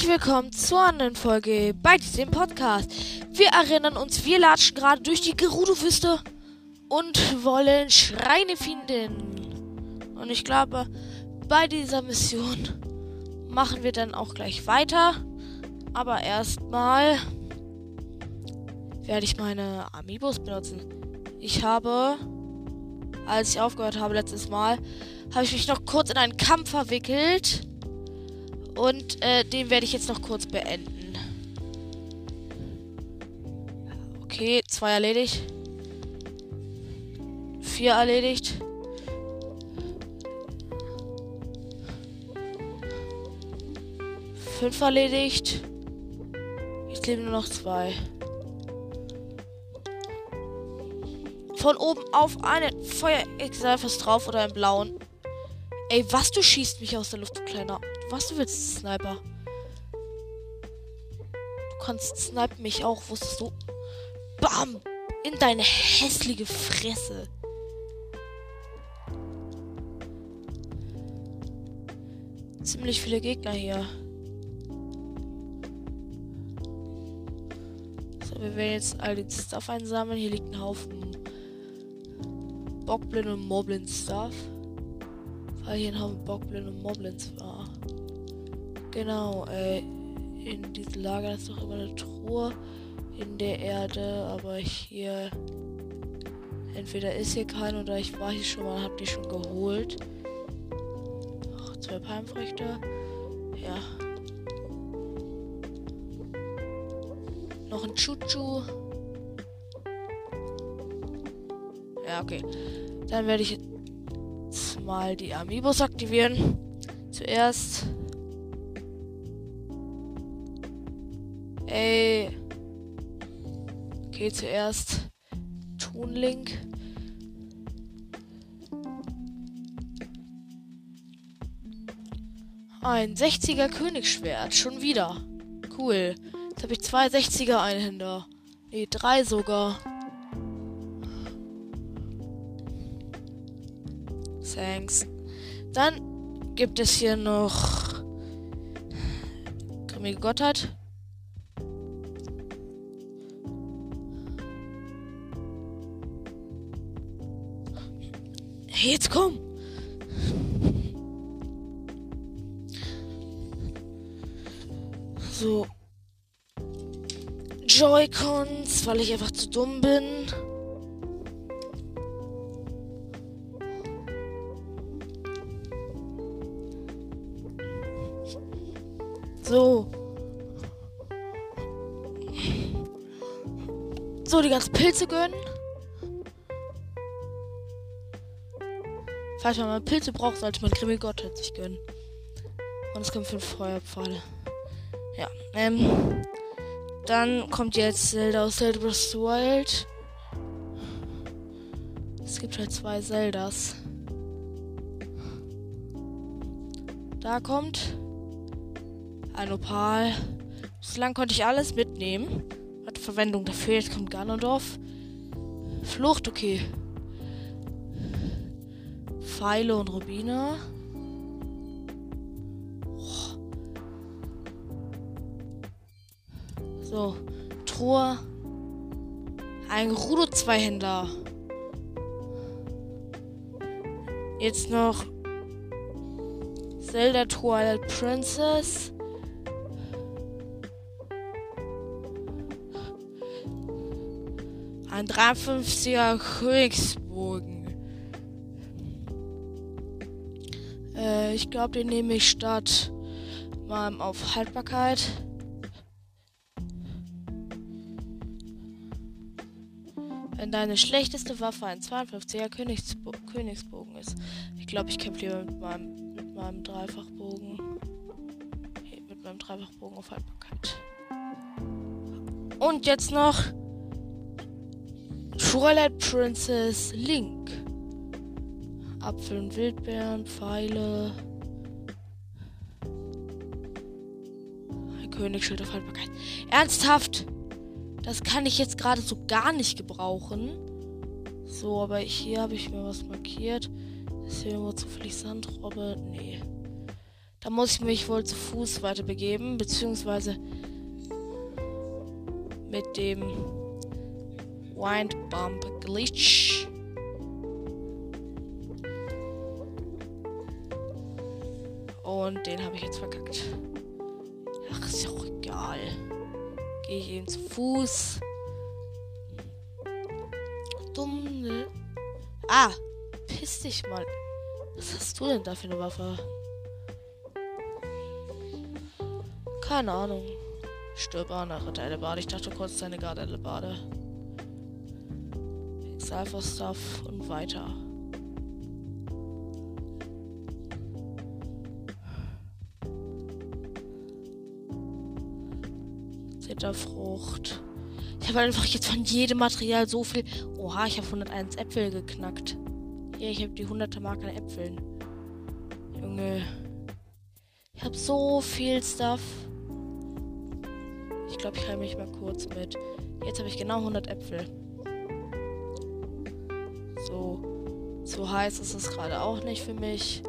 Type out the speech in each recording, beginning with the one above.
Herzlich willkommen zur anderen Folge bei diesem Podcast. Wir erinnern uns, wir latschen gerade durch die Gerudo-Wüste und wollen Schreine finden. Und ich glaube, bei dieser Mission machen wir dann auch gleich weiter. Aber erstmal werde ich meine Amiibos benutzen. Ich habe, als ich aufgehört habe letztes Mal, habe ich mich noch kurz in einen Kampf verwickelt. Und äh, den werde ich jetzt noch kurz beenden. Okay, zwei erledigt. Vier erledigt. Fünf erledigt. Jetzt leben nur noch zwei. Von oben auf einen Feuerexalfers drauf oder einen blauen. Ey, was du schießt mich aus der Luft, du kleiner. Was du willst, Sniper. Du kannst snipen mich auch, wusstest du? Bam! In deine hässliche Fresse. Ziemlich viele Gegner hier. So, wir werden jetzt all den Stuff einsammeln. Hier liegt ein Haufen Bockblin und Moblin Stuff. Weil hier ein Haufen Bockblin und Moblins war. Genau, äh, in diesem Lager ist doch immer eine Truhe in der Erde, aber hier entweder ist hier keine oder ich war hier schon mal, hab die schon geholt. Ach, zwei Palmfrüchte. Ja. Noch ein Chuchu. Ja, okay. Dann werde ich jetzt mal die Amiibos aktivieren. Zuerst. Ey. Okay, zuerst Toonlink. Ein 60er Königsschwert. Schon wieder. Cool. Jetzt habe ich zwei 60er Einhänder. Nee, drei sogar. Thanks. Dann gibt es hier noch Grimmige Gottheit. Hey, jetzt komm! So. Joy-Cons, weil ich einfach zu dumm bin. So. So, die ganzen Pilze gönnen. Falls man mal Pilze braucht, sollte man Grimmel Gottheit sich gönnen. Und es kommen fünf Feuerpfeile. Ja, ähm. Dann kommt jetzt Zelda aus Zelda Breath Wild. Es gibt halt zwei Zeldas. Da kommt ein Opal. Bislang konnte ich alles mitnehmen. Hatte Verwendung dafür. Jetzt kommt Ganondorf. Flucht, okay. Pfeile und Rubine. So, Truhe. Ein Rudo Zweihänder. Jetzt noch Zelda Twilight Princess. Ein 53er Königsbogen. Ich glaube, den nehme ich statt mal auf Haltbarkeit. Wenn deine schlechteste Waffe ein 52er Königsbo Königsbogen ist. Ich glaube, ich kämpfe lieber mit meinem, mit meinem Dreifachbogen. Hier, mit meinem Dreifachbogen auf Haltbarkeit. Und jetzt noch Twilight Princess Link. Apfel und Wildbeeren, Pfeile. Königsschild auf Haltbarkeit. Ernsthaft? Das kann ich jetzt gerade so gar nicht gebrauchen. So, aber hier habe ich mir was markiert. Ist hier irgendwo zufällig Sandrobbe? Nee. Da muss ich mich wohl zu Fuß weiter begeben, beziehungsweise mit dem Windbump Glitch. Und den habe ich jetzt verkackt. Gehe ich eben zu Fuß. Dumm, ne? Ah, piss dich mal. Was hast du denn da für eine Waffe? Keine Ahnung. Stirb an, Ritter Bade. Ich dachte kurz deine Garde Bade. Exalfa Stuff und weiter. Zitterfrucht. Ich habe einfach jetzt von jedem Material so viel. Oha, ich habe 101 Äpfel geknackt. Hier, ich habe die 100er Marke an Äpfeln. Junge. Ich habe so viel Stuff glaube, ich heile mich mal kurz mit. Jetzt habe ich genau 100 Äpfel. So. So heiß ist es gerade auch nicht für mich.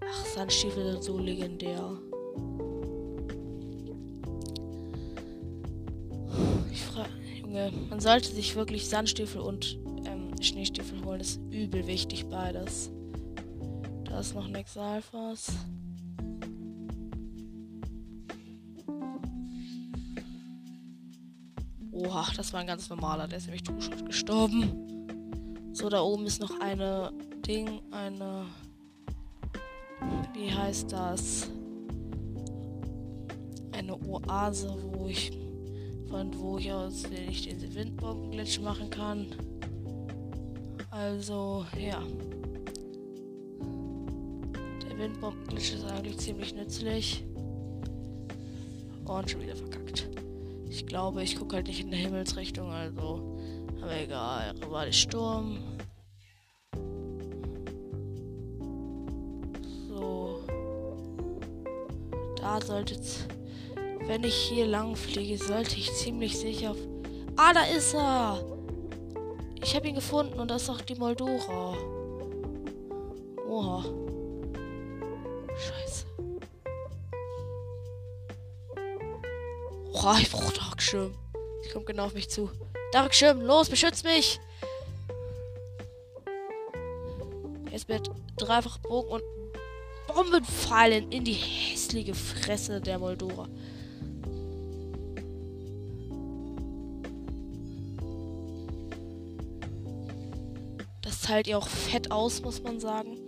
Ach, Sandstiefel sind so legendär. Man sollte sich wirklich Sandstiefel und ähm, Schneestiefel holen. Das ist übel wichtig, beides. Da ist noch ein Exalfas. Oha, das war ein ganz normaler. Der ist nämlich Tuschot gestorben. So, da oben ist noch eine Ding, eine. Wie heißt das? Eine Oase, wo ich. Von wo ich aus ich den Windbombenglitch machen kann. Also, ja. Der Windbombenglitch ist eigentlich ziemlich nützlich. Und schon wieder verkackt. Ich glaube, ich gucke halt nicht in der Himmelsrichtung, also. Aber egal, war der Sturm. So. Da sollte es. Wenn ich hier lang fliege, sollte ich ziemlich sicher. Ah, da ist er! Ich habe ihn gefunden und das ist auch die Moldora. Oha. Scheiße. Boah, ich brauche Darkschirm. Ich komme genau auf mich zu. Darkschirm, los, beschütz mich! Jetzt wird dreifach Bogen und Bomben fallen in die hässliche Fresse der Moldora. Teilt ihr auch fett aus, muss man sagen.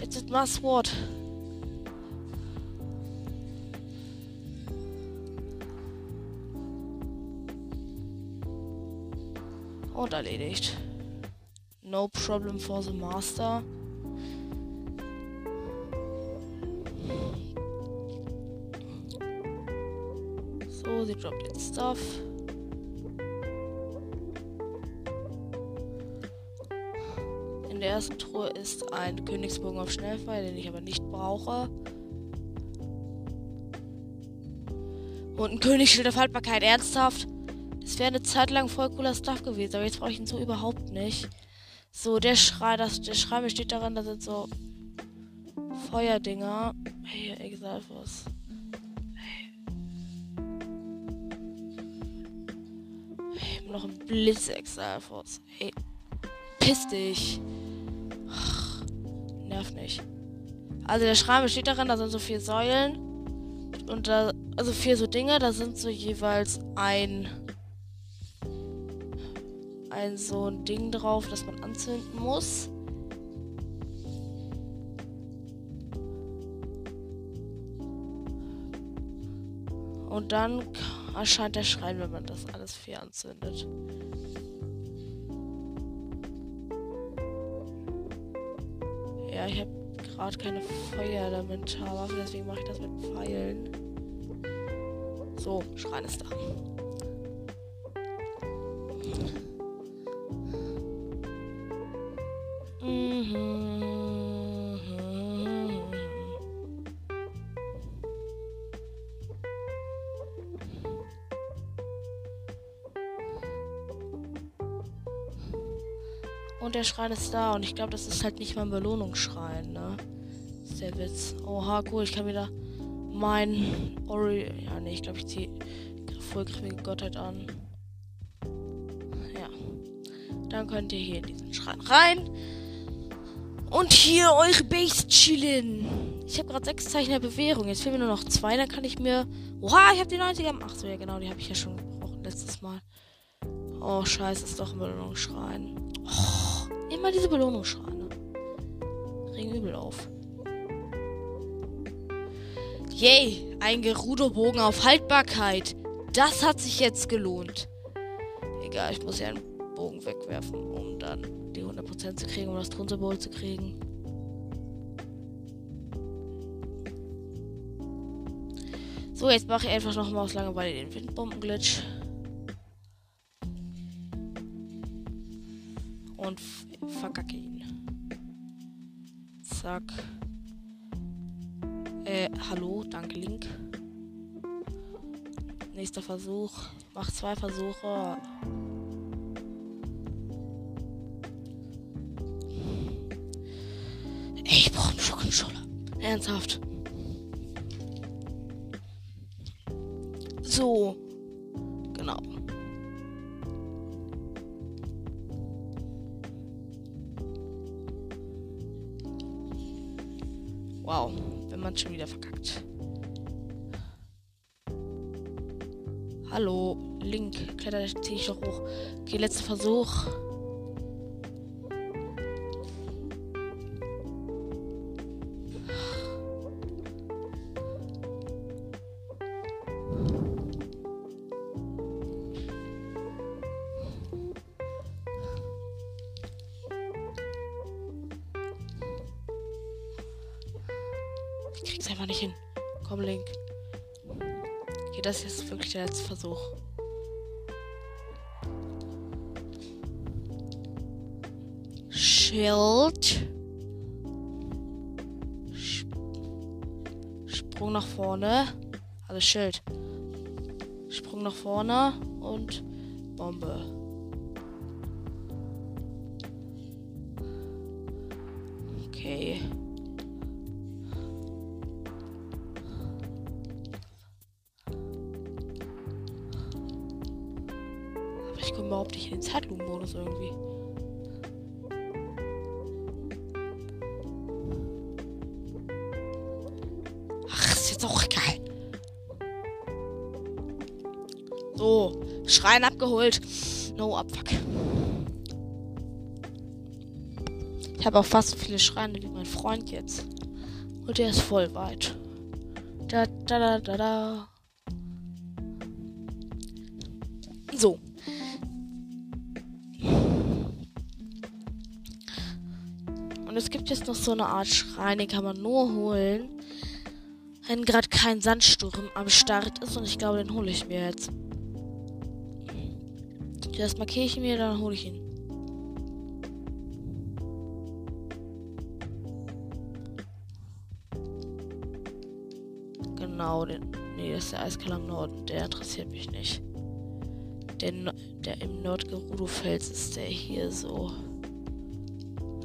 Jetzt ist Masswort. Und erledigt. No problem for the master. So, sie droppt jetzt Stuff. In der ersten Truhe ist ein Königsbogen auf Schnellfeuer, den ich aber nicht brauche. Und ein Königsschild auf Haltbarkeit. Ernsthaft? Es wäre eine Zeit lang voll cooler Stuff gewesen, aber jetzt brauche ich ihn so überhaupt nicht. So, der Schrei, das, der Schrei besteht darin, da sind so Feuerdinger. Hey, Exalfos. Hey. Hey, noch ein Blitz, Exalfos. Hey, piss dich. Nicht. Also der Schrein besteht darin, da sind so vier Säulen. Und da, also vier so Dinge, da sind so jeweils ein ein so ein Ding drauf, das man anzünden muss. Und dann erscheint der Schrein, wenn man das alles vier anzündet. Ich habe gerade keine Feuerelementarwaffe, deswegen mache ich das mit Pfeilen. So, Schrein ist da. Schrein ist da und ich glaube, das ist halt nicht mal ein Belohnungsschrein, ne? ist der Witz. Oha, cool, ich kann wieder mein Ori. Ja, nee, ich glaube, ich ziehe vollgriffige Gottheit an. Ja. Dann könnt ihr hier in diesen Schrein rein. Und hier eure Base chillen. Ich habe gerade sechs Zeichen der Bewährung. Jetzt fehlen mir nur noch zwei. Dann kann ich mir. Oha, ich habe die 90er. Ach so, ja, genau. Die habe ich ja schon gebrochen letztes Mal. Oh, scheiße, ist doch ein Belohnungsschrein. Immer diese Belohnungsschreine. Ring übel auf. Yay, ein Gerudo-Bogen auf Haltbarkeit. Das hat sich jetzt gelohnt. Egal, ich muss ja einen Bogen wegwerfen, um dann die 100% zu kriegen, um das Thronsymbol zu kriegen. So, jetzt mache ich einfach noch mal aus Langeweile den Windbomben-Glitch. Und verkacke ihn. Zack. Äh, hallo, danke Link. Nächster Versuch. Mach zwei Versuche. Ich brauche einen Schockenschule. Ernsthaft. So. Schon wieder verkackt. Hallo, Link, kletter ziehe ich doch hoch. Okay, letzter Versuch. Das ist wirklich der letzte Versuch. Schild. Sprung nach vorne. Also Schild. Sprung nach vorne und Bombe. Schrein abgeholt. No abfuck. Ich habe auch fast so viele Schreine wie mein Freund jetzt. Und der ist voll weit. Da, da, da, da, da. So. es gibt jetzt noch so eine Art Schrein, den kann man nur holen, wenn gerade kein Sandsturm am Start ist. Und ich glaube, den hole ich mir jetzt. Das markiere ich mir, dann hole ich ihn. Genau, den. Nee, das ist der Eiskall am Norden. Der interessiert mich nicht. Der, der im Nordgerudo-Fels ist der hier so.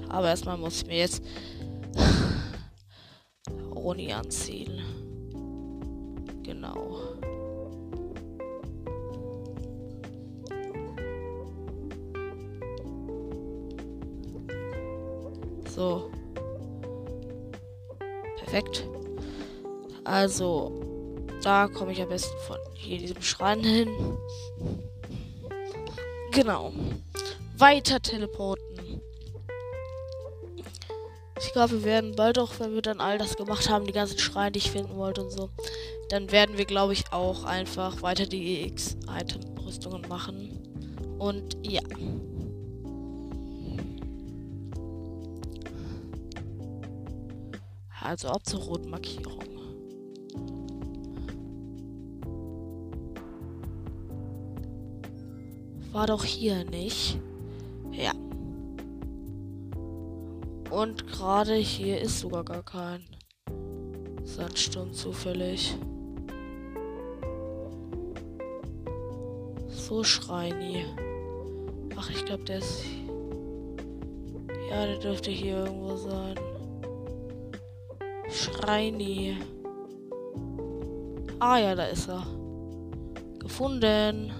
Aber erstmal muss ich mir jetzt Roni anziehen. Genau. So. Perfekt. Also, da komme ich am besten von hier diesem Schrein hin. Genau. Weiter teleporten. Ich glaube, wir werden bald auch, wenn wir dann all das gemacht haben, die ganzen Schreine, die ich finden wollte und so, dann werden wir, glaube ich, auch einfach weiter die EX-Item-Rüstungen machen. Und ja. Also ab zur roten Markierung. War doch hier nicht. Ja. Und gerade hier ist sogar gar kein Sandsturm zufällig. So shiny. Ach, ich glaube, der ist. Ja, der dürfte hier irgendwo sein. Schreini. Ah ja, da ist er. Gefunden.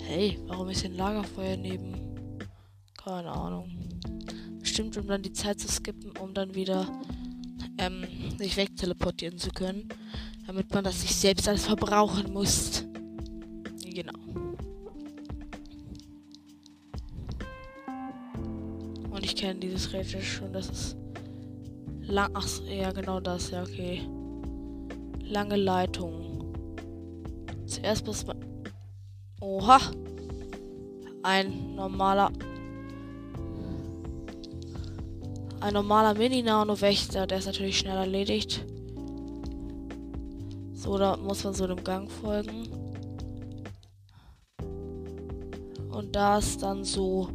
Hey, warum ist ein Lagerfeuer neben? Keine Ahnung. Bestimmt, um dann die Zeit zu skippen, um dann wieder ähm, sich wegteleportieren zu können. Damit man das sich selbst alles verbrauchen muss. Genau. Kenne dieses Rätsel schon. Das ist lang. Ach, ja, genau das. Ja, okay. Lange Leitung. Zuerst muss man. Oha! Ein normaler Ein normaler Mini-Nano-Wächter, der ist natürlich schnell erledigt. So, da muss man so dem Gang folgen. Und da ist dann so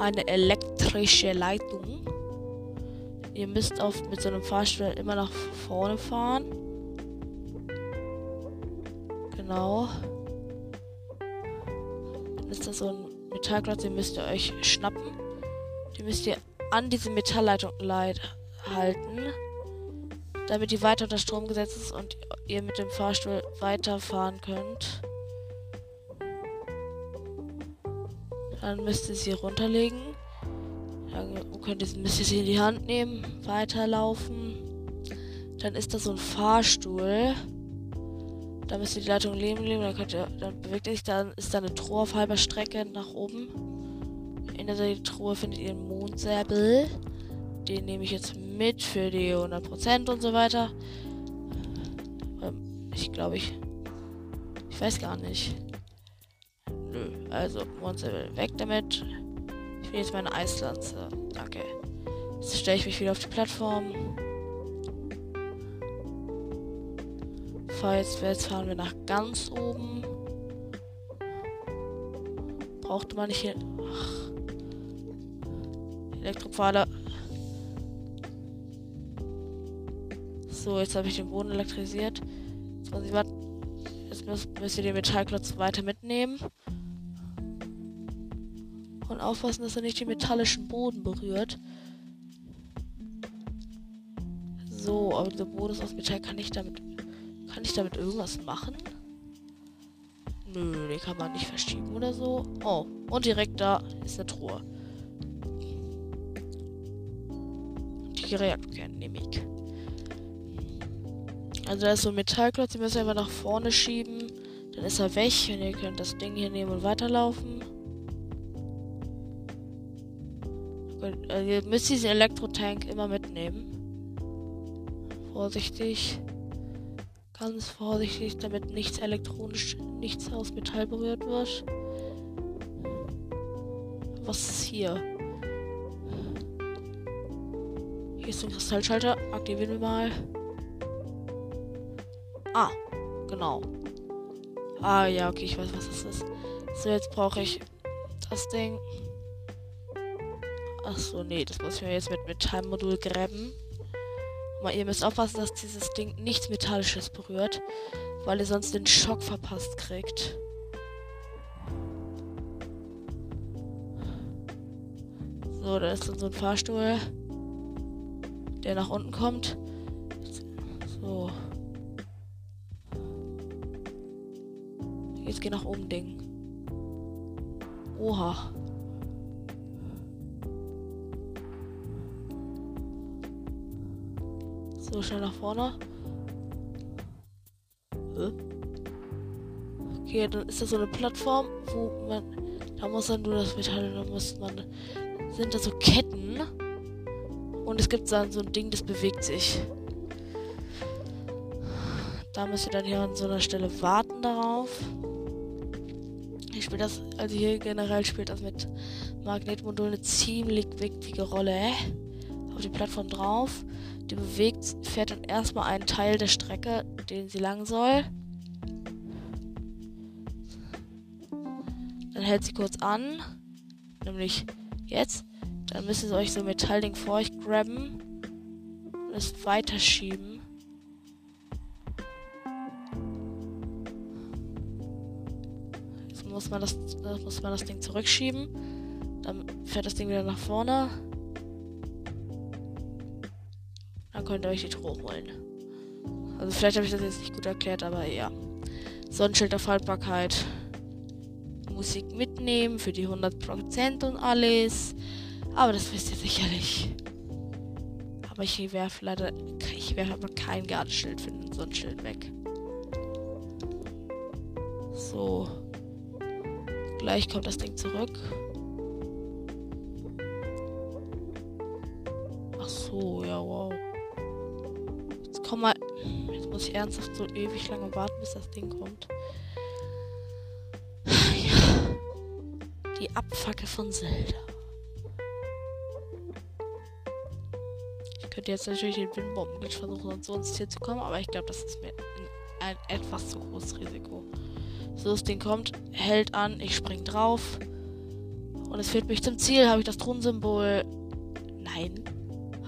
eine elektrische Leitung. Ihr müsst auf, mit so einem Fahrstuhl immer nach vorne fahren. Genau. Dann ist da so ein Metallklotz, den müsst ihr euch schnappen. Den müsst ihr an diese Metallleitung halten, damit die weiter unter Strom gesetzt ist und ihr mit dem Fahrstuhl weiterfahren könnt. Dann müsst ihr sie runterlegen. Dann könnt ihr, müsst ihr sie in die Hand nehmen, weiterlaufen. Dann ist da so ein Fahrstuhl. Da müsst ihr die Leitung leben leben. Dann, könnt ihr, dann bewegt ihr sich, dann ist da eine Truhe auf halber Strecke nach oben. In der Truhe findet ihr einen Mondsäbel. Den nehme ich jetzt mit für die 100% und so weiter. Ähm, ich glaube, ich. Ich weiß gar nicht. Also Mondsäbel weg damit. Ich will jetzt meine Eislanze. Danke. Jetzt stelle ich mich wieder auf die Plattform. Jetzt, jetzt fahren wir nach ganz oben. Brauchte man nicht hier. Ach. Elektropfeiler. So, jetzt habe ich den Boden elektrisiert. Jetzt, müsst ihr den Metallklotz weiter mitnehmen. Und aufpassen, dass er nicht den metallischen Boden berührt. So, aber der Boden ist aus Metall. Kann ich damit. Kann ich damit irgendwas machen? Nö, den kann man nicht verschieben oder so. Oh, und direkt da ist eine Truhe. die Reaktor nehme ich. Also da ist so ein Metallklotz, den müsst ihr einfach nach vorne schieben. Dann ist er weg und ihr könnt das Ding hier nehmen und weiterlaufen. Also ihr müsst diesen Elektrotank immer mitnehmen. Vorsichtig. Ganz vorsichtig, damit nichts elektronisch, nichts aus Metall berührt wird. Was ist hier? Hier ist ein Kristallschalter. Aktivieren wir mal. Ah, genau. Ah, ja, okay, ich weiß, was das ist. So, jetzt brauche ich das Ding. Ach so, nee, das muss ich mir jetzt mit Metallmodul gräben. Aber ihr müsst aufpassen, dass dieses Ding nichts Metallisches berührt, weil ihr sonst den Schock verpasst kriegt. So, da ist dann so ein Fahrstuhl der nach unten kommt. So. Jetzt geh nach oben, Ding. Oha. So, schnell nach vorne. Okay, dann ist das so eine Plattform, wo man. Da muss dann nur das Metall, da muss man. Sind da so Ketten und es gibt dann so ein Ding, das bewegt sich. Da müsst ihr dann hier an so einer Stelle warten darauf. Ich spiele das, also hier generell spielt das mit Magnetmodul eine ziemlich wichtige Rolle. Auf die Plattform drauf. Die bewegt, fährt dann erstmal einen Teil der Strecke, den sie lang soll. Dann hält sie kurz an. Nämlich jetzt. Dann müsst ihr euch so ein Metallding vor euch grabben und es weiterschieben. Jetzt muss man das muss man das Ding zurückschieben. Dann fährt das Ding wieder nach vorne. Dann könnt ihr euch die Truhe holen. Also vielleicht habe ich das jetzt nicht gut erklärt, aber ja. Sonnenschild auf Haltbarkeit. Musik mitnehmen für die 100% und alles. Aber das wisst ihr sicherlich. Aber ich werfe leider. Ich werfe aber kein Gartenschild für den Sonnenschild weg. So. Gleich kommt das Ding zurück. Komm mal. Jetzt muss ich ernsthaft so ewig lange warten, bis das Ding kommt. Ja. Die Abfacke von Zelda. Ich könnte jetzt natürlich den Windbombenglitch versuchen und so ins zu kommen, aber ich glaube, das ist mir ein etwas zu großes Risiko. So, das Ding kommt, hält an, ich spring drauf. Und es führt mich zum Ziel. Habe ich das Thronsymbol? Nein.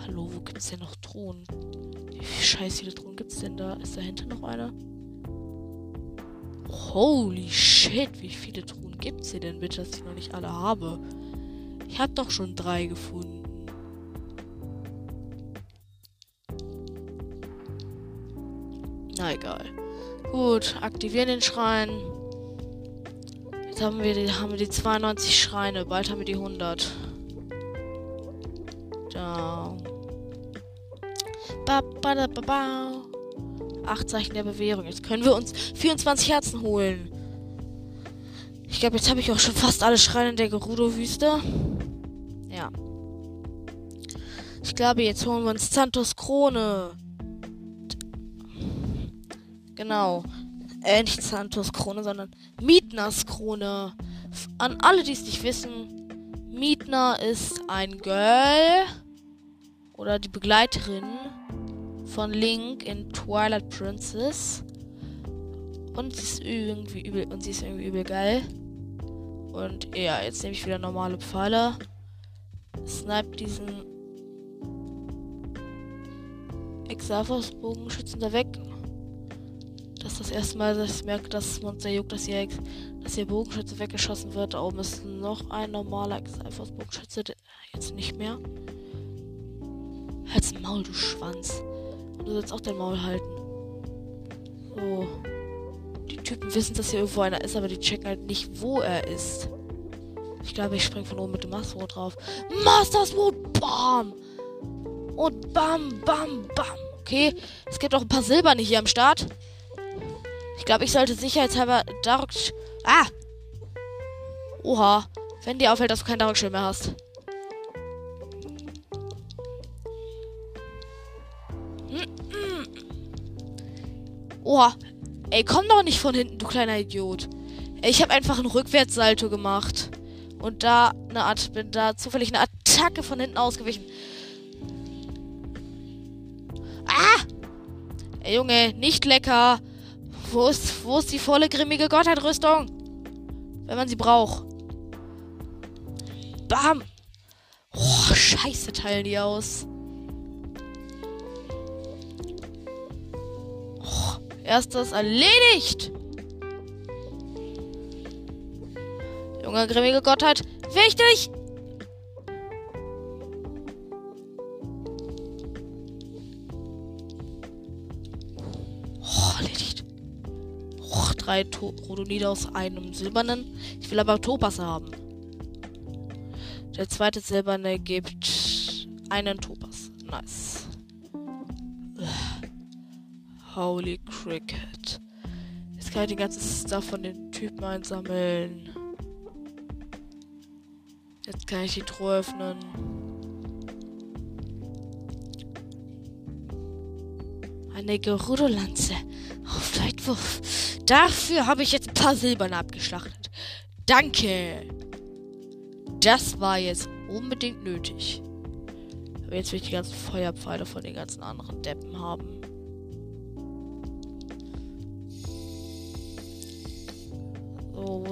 Hallo, wo gibt es denn noch Thron? Wie scheiß viele Thron gibt es denn da? Ist dahinter noch einer? Holy shit, wie viele Truhen gibt es hier denn bitte, dass ich noch nicht alle habe? Ich habe doch schon drei gefunden. Na egal. Gut, aktivieren den Schrein haben wir haben wir die 92 Schreine. Bald haben wir die 100. Acht Zeichen der Bewährung. Jetzt können wir uns 24 Herzen holen. Ich glaube, jetzt habe ich auch schon fast alle Schreine der Gerudo-Wüste. Ja. Ich glaube, jetzt holen wir uns Santos Krone. Genau äh, nicht Santos Krone, sondern Mietners Krone. An alle, die es nicht wissen, Mietner ist ein Girl oder die Begleiterin von Link in Twilight Princess. Und sie ist irgendwie übel, und sie ist irgendwie übel geil. Und ja, jetzt nehme ich wieder normale Pfeile. Snipe diesen Exalfos-Bogenschützen da weg. Das ist das erste Mal, dass ich merke, dass das Monster juckt, dass hier, dass hier Bogenschütze weggeschossen wird. Da oben ist noch ein normaler Exalfos Bogenschütze. Jetzt nicht mehr. Halt's Maul, du Schwanz. Du sollst auch dein Maul halten. So. Die Typen wissen, dass hier irgendwo einer ist, aber die checken halt nicht, wo er ist. Ich glaube, ich spring von oben mit dem Master Sword drauf. Master Sword, bam! Und bam, bam, bam. Okay, es gibt auch ein paar Silberne hier am Start. Ich glaube, ich sollte sicherheitshalber Dark... Ah! Oha. Wenn dir auffällt, dass du kein Dark mehr hast. Oha. Ey, komm doch nicht von hinten, du kleiner Idiot. Ich habe einfach einen Rückwärtssalto gemacht. Und da eine Art, bin da zufällig eine Attacke von hinten ausgewichen. Ah! Ey, Junge, nicht lecker. Wo ist, wo ist die volle grimmige Gottheit-Rüstung? Wenn man sie braucht. Bam! Oh, scheiße teilen die aus. Erstes erledigt! Junge grimmige Gottheit, wichtig! drei to Rhodonide aus einem silbernen. Ich will aber Topas haben. Der zweite silberne gibt einen Topas. Nice. Holy Cricket. Jetzt kann ich die ganze Stuff von den Typen einsammeln. Jetzt kann ich die Truhe öffnen. Eine Gerudo-Lanze auf Weitwurf. Dafür habe ich jetzt ein paar Silberne abgeschlachtet. Danke. Das war jetzt unbedingt nötig. Aber jetzt will ich die ganzen Feuerpfeile von den ganzen anderen Deppen haben.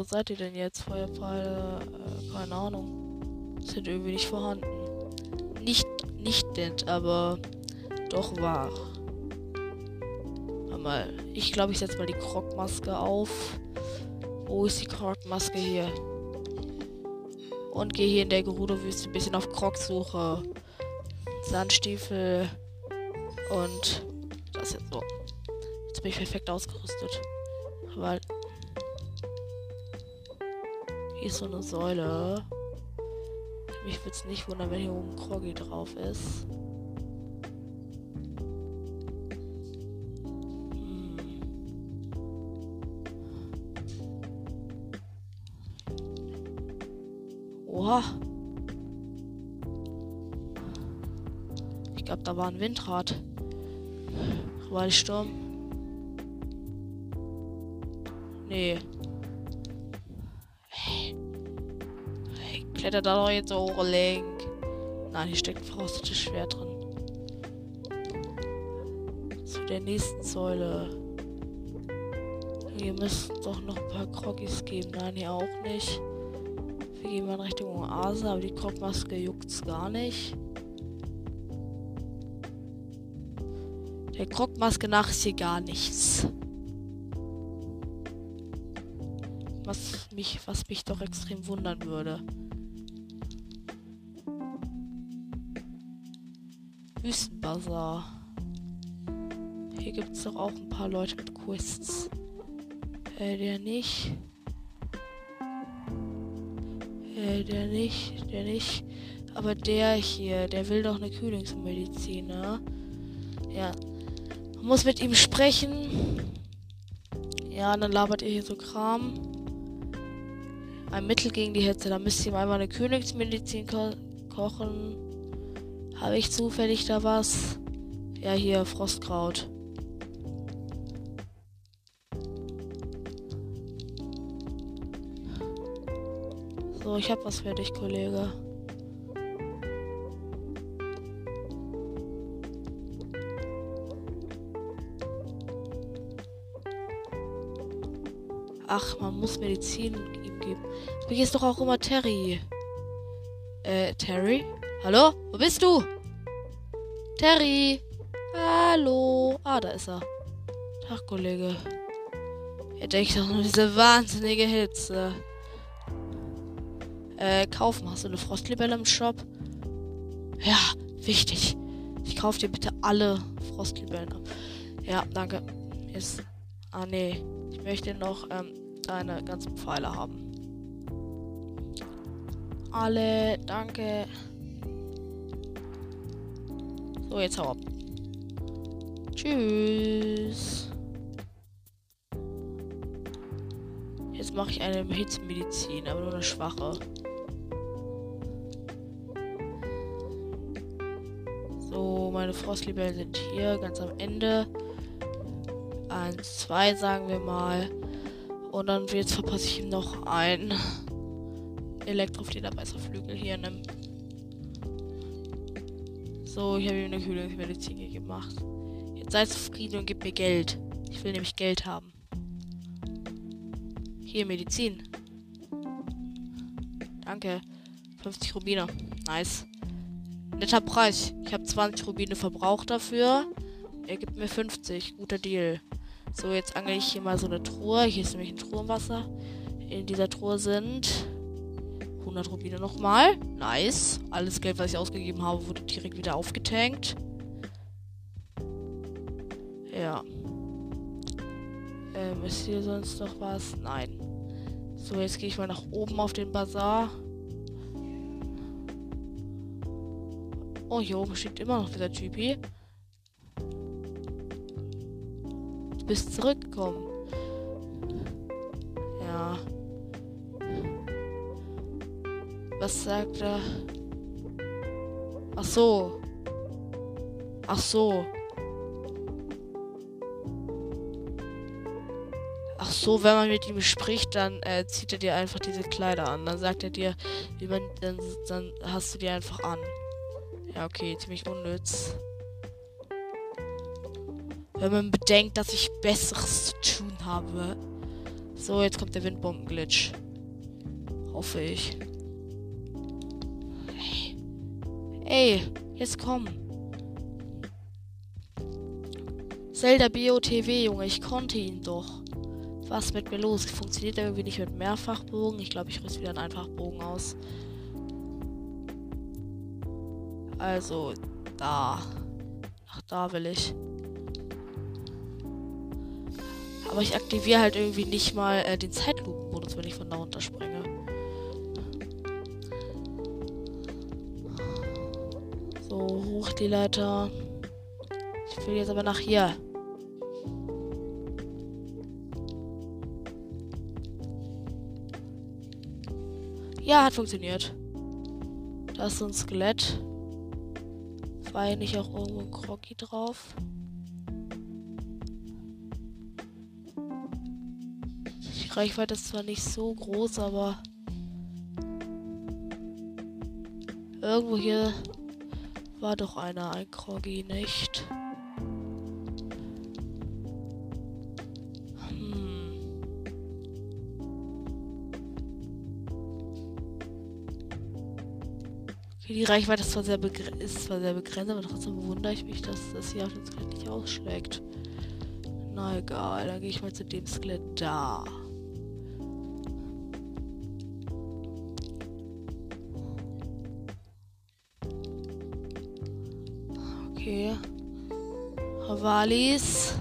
Seid ihr denn jetzt? Feuerpfeile? Äh, keine Ahnung. Sind irgendwie nicht vorhanden. Nicht, nicht dead, aber doch wahr mal. Ich glaube, ich setze mal die Krogmaske auf. Wo ist die Krogmaske hier? Und gehe hier in der Gerudo-Wüste ein bisschen auf Krogsuche. Sandstiefel. Und das jetzt so. Jetzt bin ich perfekt ausgerüstet. Weil. Hier ist so eine Säule. Mich würde es nicht wundern, wenn hier oben Kroggy drauf ist. Oha. Ich glaube, da war ein Windrad. War die Sturm. Nee. Kletter da doch jetzt so Link. Nein, hier steckt ein verrostetes Schwert drin. Zu der nächsten Säule. Hier müssten doch noch ein paar Kroggies geben. Nein, hier auch nicht. Wir gehen mal in Richtung Oase, aber die Kopfmaske juckt's gar nicht. Der Krogmaske nach ist hier gar nichts. Was mich, was mich doch extrem wundern würde. Wüstenbazar. Hier gibt es doch auch ein paar Leute mit Quests. Äh, der nicht. Äh, der nicht, der nicht. Aber der hier, der will doch eine Kühlungsmedizin, ne? Ja. Man muss mit ihm sprechen. Ja, dann labert ihr hier so Kram. Ein Mittel gegen die Hitze. Da müsst ihr ihm einmal eine Königsmedizin ko kochen. Habe ich zufällig da was? Ja, hier, Frostkraut. So, ich habe was für dich, Kollege. Ach, man muss Medizin ihm geben. Du gehst doch auch immer Terry. Äh, Terry? Hallo? Wo bist du? Terry? Hallo? Ah, da ist er. Tag, Kollege. Er denkt doch nur diese wahnsinnige Hitze. Äh, kaufen. Hast du eine Frostlibelle im Shop? Ja, wichtig. Ich kaufe dir bitte alle Frostlibellen. Ja, danke. Ist. Ah, nee. Ich möchte noch ähm, deine ganzen Pfeile haben. Alle, danke. So, jetzt hau ab. Tschüss. Jetzt mache ich eine Hitzmedizin, aber nur eine schwache. meine Frostlibellen sind hier ganz am Ende. Eins, zwei sagen wir mal. Und dann jetzt verpasse ich ihm noch ein Elektroflederbeißerflügel hier nimmt. So, ich habe ihm eine Kühlungsmedizin gemacht. Jetzt sei zufrieden und gib mir Geld. Ich will nämlich Geld haben. Hier, Medizin. Danke. 50 Rubine. Nice. Netter Preis. Ich habe 20 Rubine verbraucht dafür. Er gibt mir 50. Guter Deal. So, jetzt angel ich hier mal so eine Truhe. Hier ist nämlich ein Truhenwasser. In dieser Truhe sind 100 Rubine nochmal. Nice. Alles Geld, was ich ausgegeben habe, wurde direkt wieder aufgetankt. Ja. Ähm, ist hier sonst noch was? Nein. So, jetzt gehe ich mal nach oben auf den Bazar. Oh, hier oben steht immer noch dieser Typi. Du bist zurückgekommen. Was sagt er? Ach so. Ach so. Ach so, wenn man mit ihm spricht, dann äh, zieht er dir einfach diese Kleider an. Dann sagt er dir, wie man dann, dann hast du die einfach an. Ja, okay, ziemlich unnütz. Wenn man bedenkt, dass ich Besseres zu tun habe. So, jetzt kommt der Windbomben-Glitch. Hoffe ich. Ey, jetzt komm. Zelda BOTW, Junge, ich konnte ihn doch. Was mit mir los? Funktioniert irgendwie nicht mit Mehrfachbogen? Ich glaube, ich rüste wieder einen Einfachbogen aus. Also, da. Ach, da will ich. Aber ich aktiviere halt irgendwie nicht mal äh, den Zeitlupenmodus, wenn ich von da runter springe. Hoch die Leiter. Ich will jetzt aber nach hier. Ja, hat funktioniert. Da ist so ein Skelett. War hier nicht auch irgendwo ein Kroggy drauf? Die Reichweite ist zwar nicht so groß, aber irgendwo hier war doch einer, ein Kroggy, nicht? Die Reichweite ist zwar sehr, ist zwar sehr begrenzt, aber trotzdem wundere ich mich, dass das hier auf dem Skelett nicht ausschlägt. Na egal, dann gehe ich mal zu dem Skelett da. Havalis.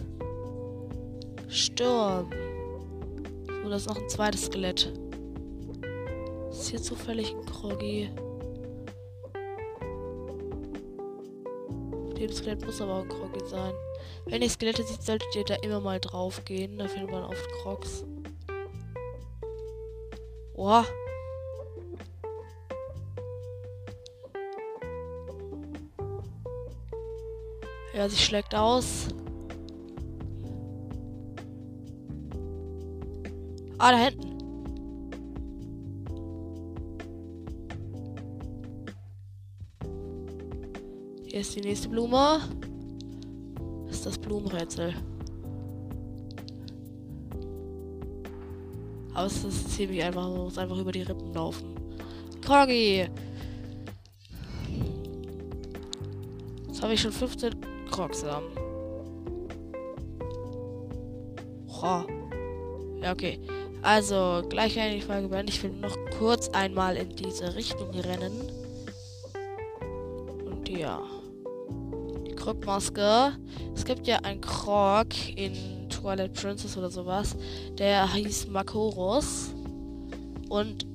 Sturm. So, das ist noch ein zweites Skelett. Ist hier zufällig ein Kroggy? Dem Skelett muss aber auch ein Kroggy sein. Wenn ihr Skelette seht, solltet ihr da immer mal drauf gehen. Da findet man oft Crocs. Boah. Ja, sie schlägt aus. Ah, da hinten. Hier ist die nächste Blume. Das ist das Blumenrätsel. Aber es ist ziemlich einfach. Man muss einfach über die Rippen laufen. Corgi! Jetzt habe ich schon 15 Krogsamen. Boah. Ja, okay. Also, gleich wenn ich die beenden. Ich will noch kurz einmal in diese Richtung rennen. Und ja. Krogmaske. Es gibt ja einen Krog in Twilight Princess oder sowas. Der hieß Makoros. Und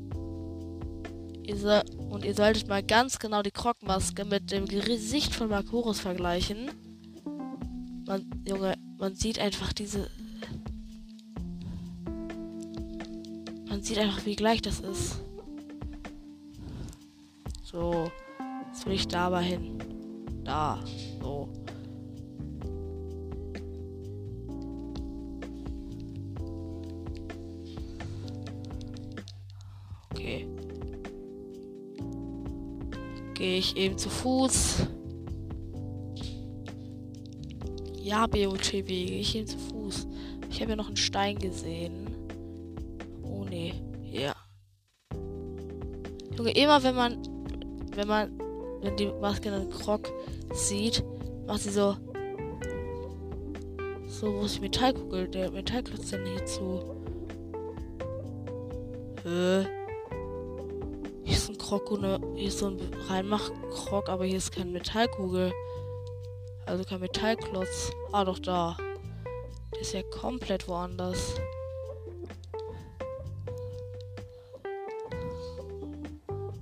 ihr, und ihr solltet mal ganz genau die Krogmaske mit dem Gesicht von Makoros vergleichen. Man, sieht einfach diese. Man sieht einfach, wie gleich das ist. So. Jetzt will ich da mal hin. Da. So. Okay. Gehe ich eben zu Fuß. Ja, BOTW, ich eben zu Fuß. Ich habe ja noch einen Stein gesehen. Oh nee. Ja. Junge, immer wenn man. Wenn man. Wenn die Maske einen Krog sieht, macht sie so. So, wo ist die Metallkugel? Der Metallklotz denn hier zu? Hä? Hier ist ein Krog. Hier ist so ein Reinmach-Krog, aber hier ist keine Metallkugel. Also kein Metallklotz. Ah, doch da. Der ist ja komplett woanders.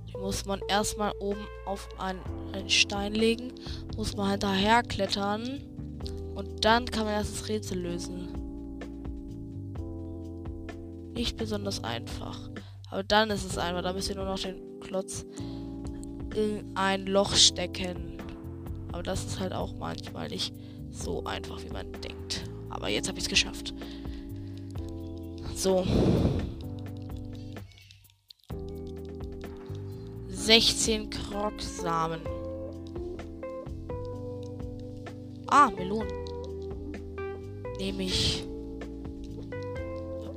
Die muss man erstmal oben auf einen, einen Stein legen muss man hinterher klettern. Und dann kann man erst das Rätsel lösen. Nicht besonders einfach. Aber dann ist es einfach. Da müsst ihr nur noch den Klotz in ein Loch stecken. Aber das ist halt auch manchmal nicht so einfach, wie man denkt. Aber jetzt habe ich es geschafft. So. 16 Krogsamen. Ah, Melonen. Nehme ich.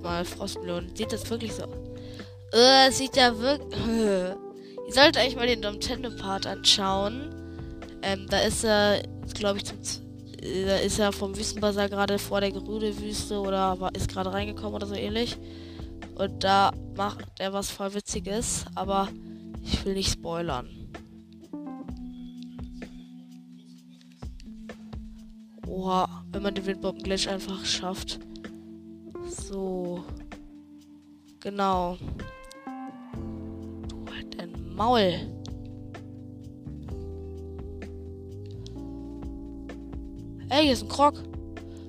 Mal Frostmelonen. Sieht das wirklich so? Äh, sieht ja wirklich. Ihr solltet eigentlich mal den Nintendo-Part anschauen. Ähm, da ist er, glaube ich, zum, da ist er vom Wüstenbasar gerade vor der Gerüde-Wüste oder war, ist gerade reingekommen oder so ähnlich. Und da macht er was voll Witziges, aber ich will nicht spoilern. Oha, wenn man den Windbombenglitch einfach schafft. So. Genau. Du halt ein Maul. Ey, hier ist ein Krog.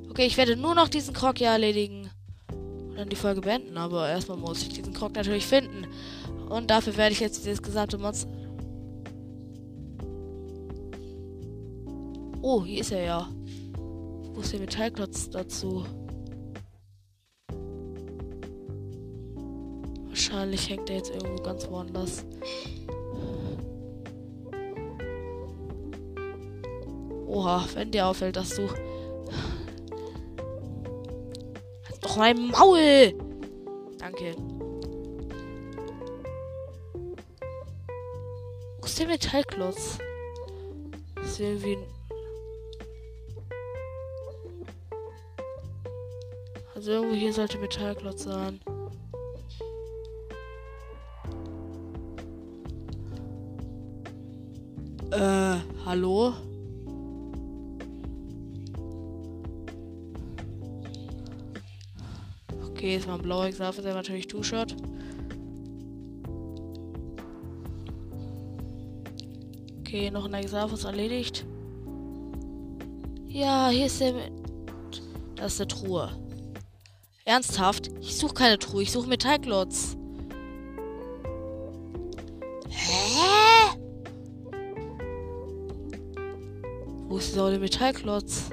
Okay, ich werde nur noch diesen Krog hier erledigen. Und dann die Folge beenden. Aber erstmal muss ich diesen Krog natürlich finden. Und dafür werde ich jetzt dieses gesamte Monster. Oh, hier ist er ja. Wo ist der Metallklotz dazu? Wahrscheinlich hängt er jetzt irgendwo ganz woanders. Oha, wenn dir auffällt, dass du. Halt doch mein Maul! Danke. Wo ist der Metallklotz? Das ist irgendwie ein. Also irgendwo hier sollte Metallklotz sein. Äh, hallo? Ein blauer Examen, der natürlich Two-Shot. Okay, noch ein Examen erledigt. Ja, hier ist der. Das ist eine Truhe. Ernsthaft? Ich suche keine Truhe, ich suche Metallklotz. Hä? Wo ist dieser Metallklotz?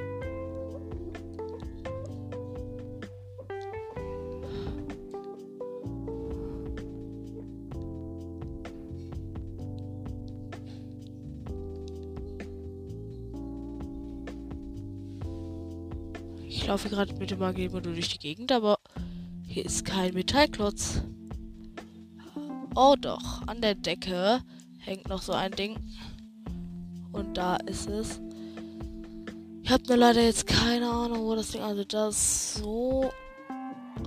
Laufe gerade mit dem Magie-Modul durch die Gegend, aber hier ist kein Metallklotz. Oh doch, an der Decke hängt noch so ein Ding. Und da ist es. Ich habe nur leider jetzt keine Ahnung, wo das Ding. Also das so.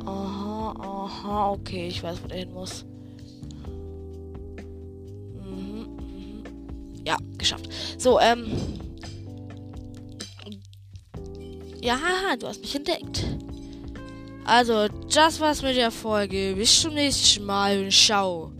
Aha, aha, okay, ich weiß, wo der hin muss. Mhm, mhm. Ja, geschafft. So, ähm. Ja, du hast mich entdeckt. Also, das war's mit der Folge. Bis zum nächsten Mal. Ciao.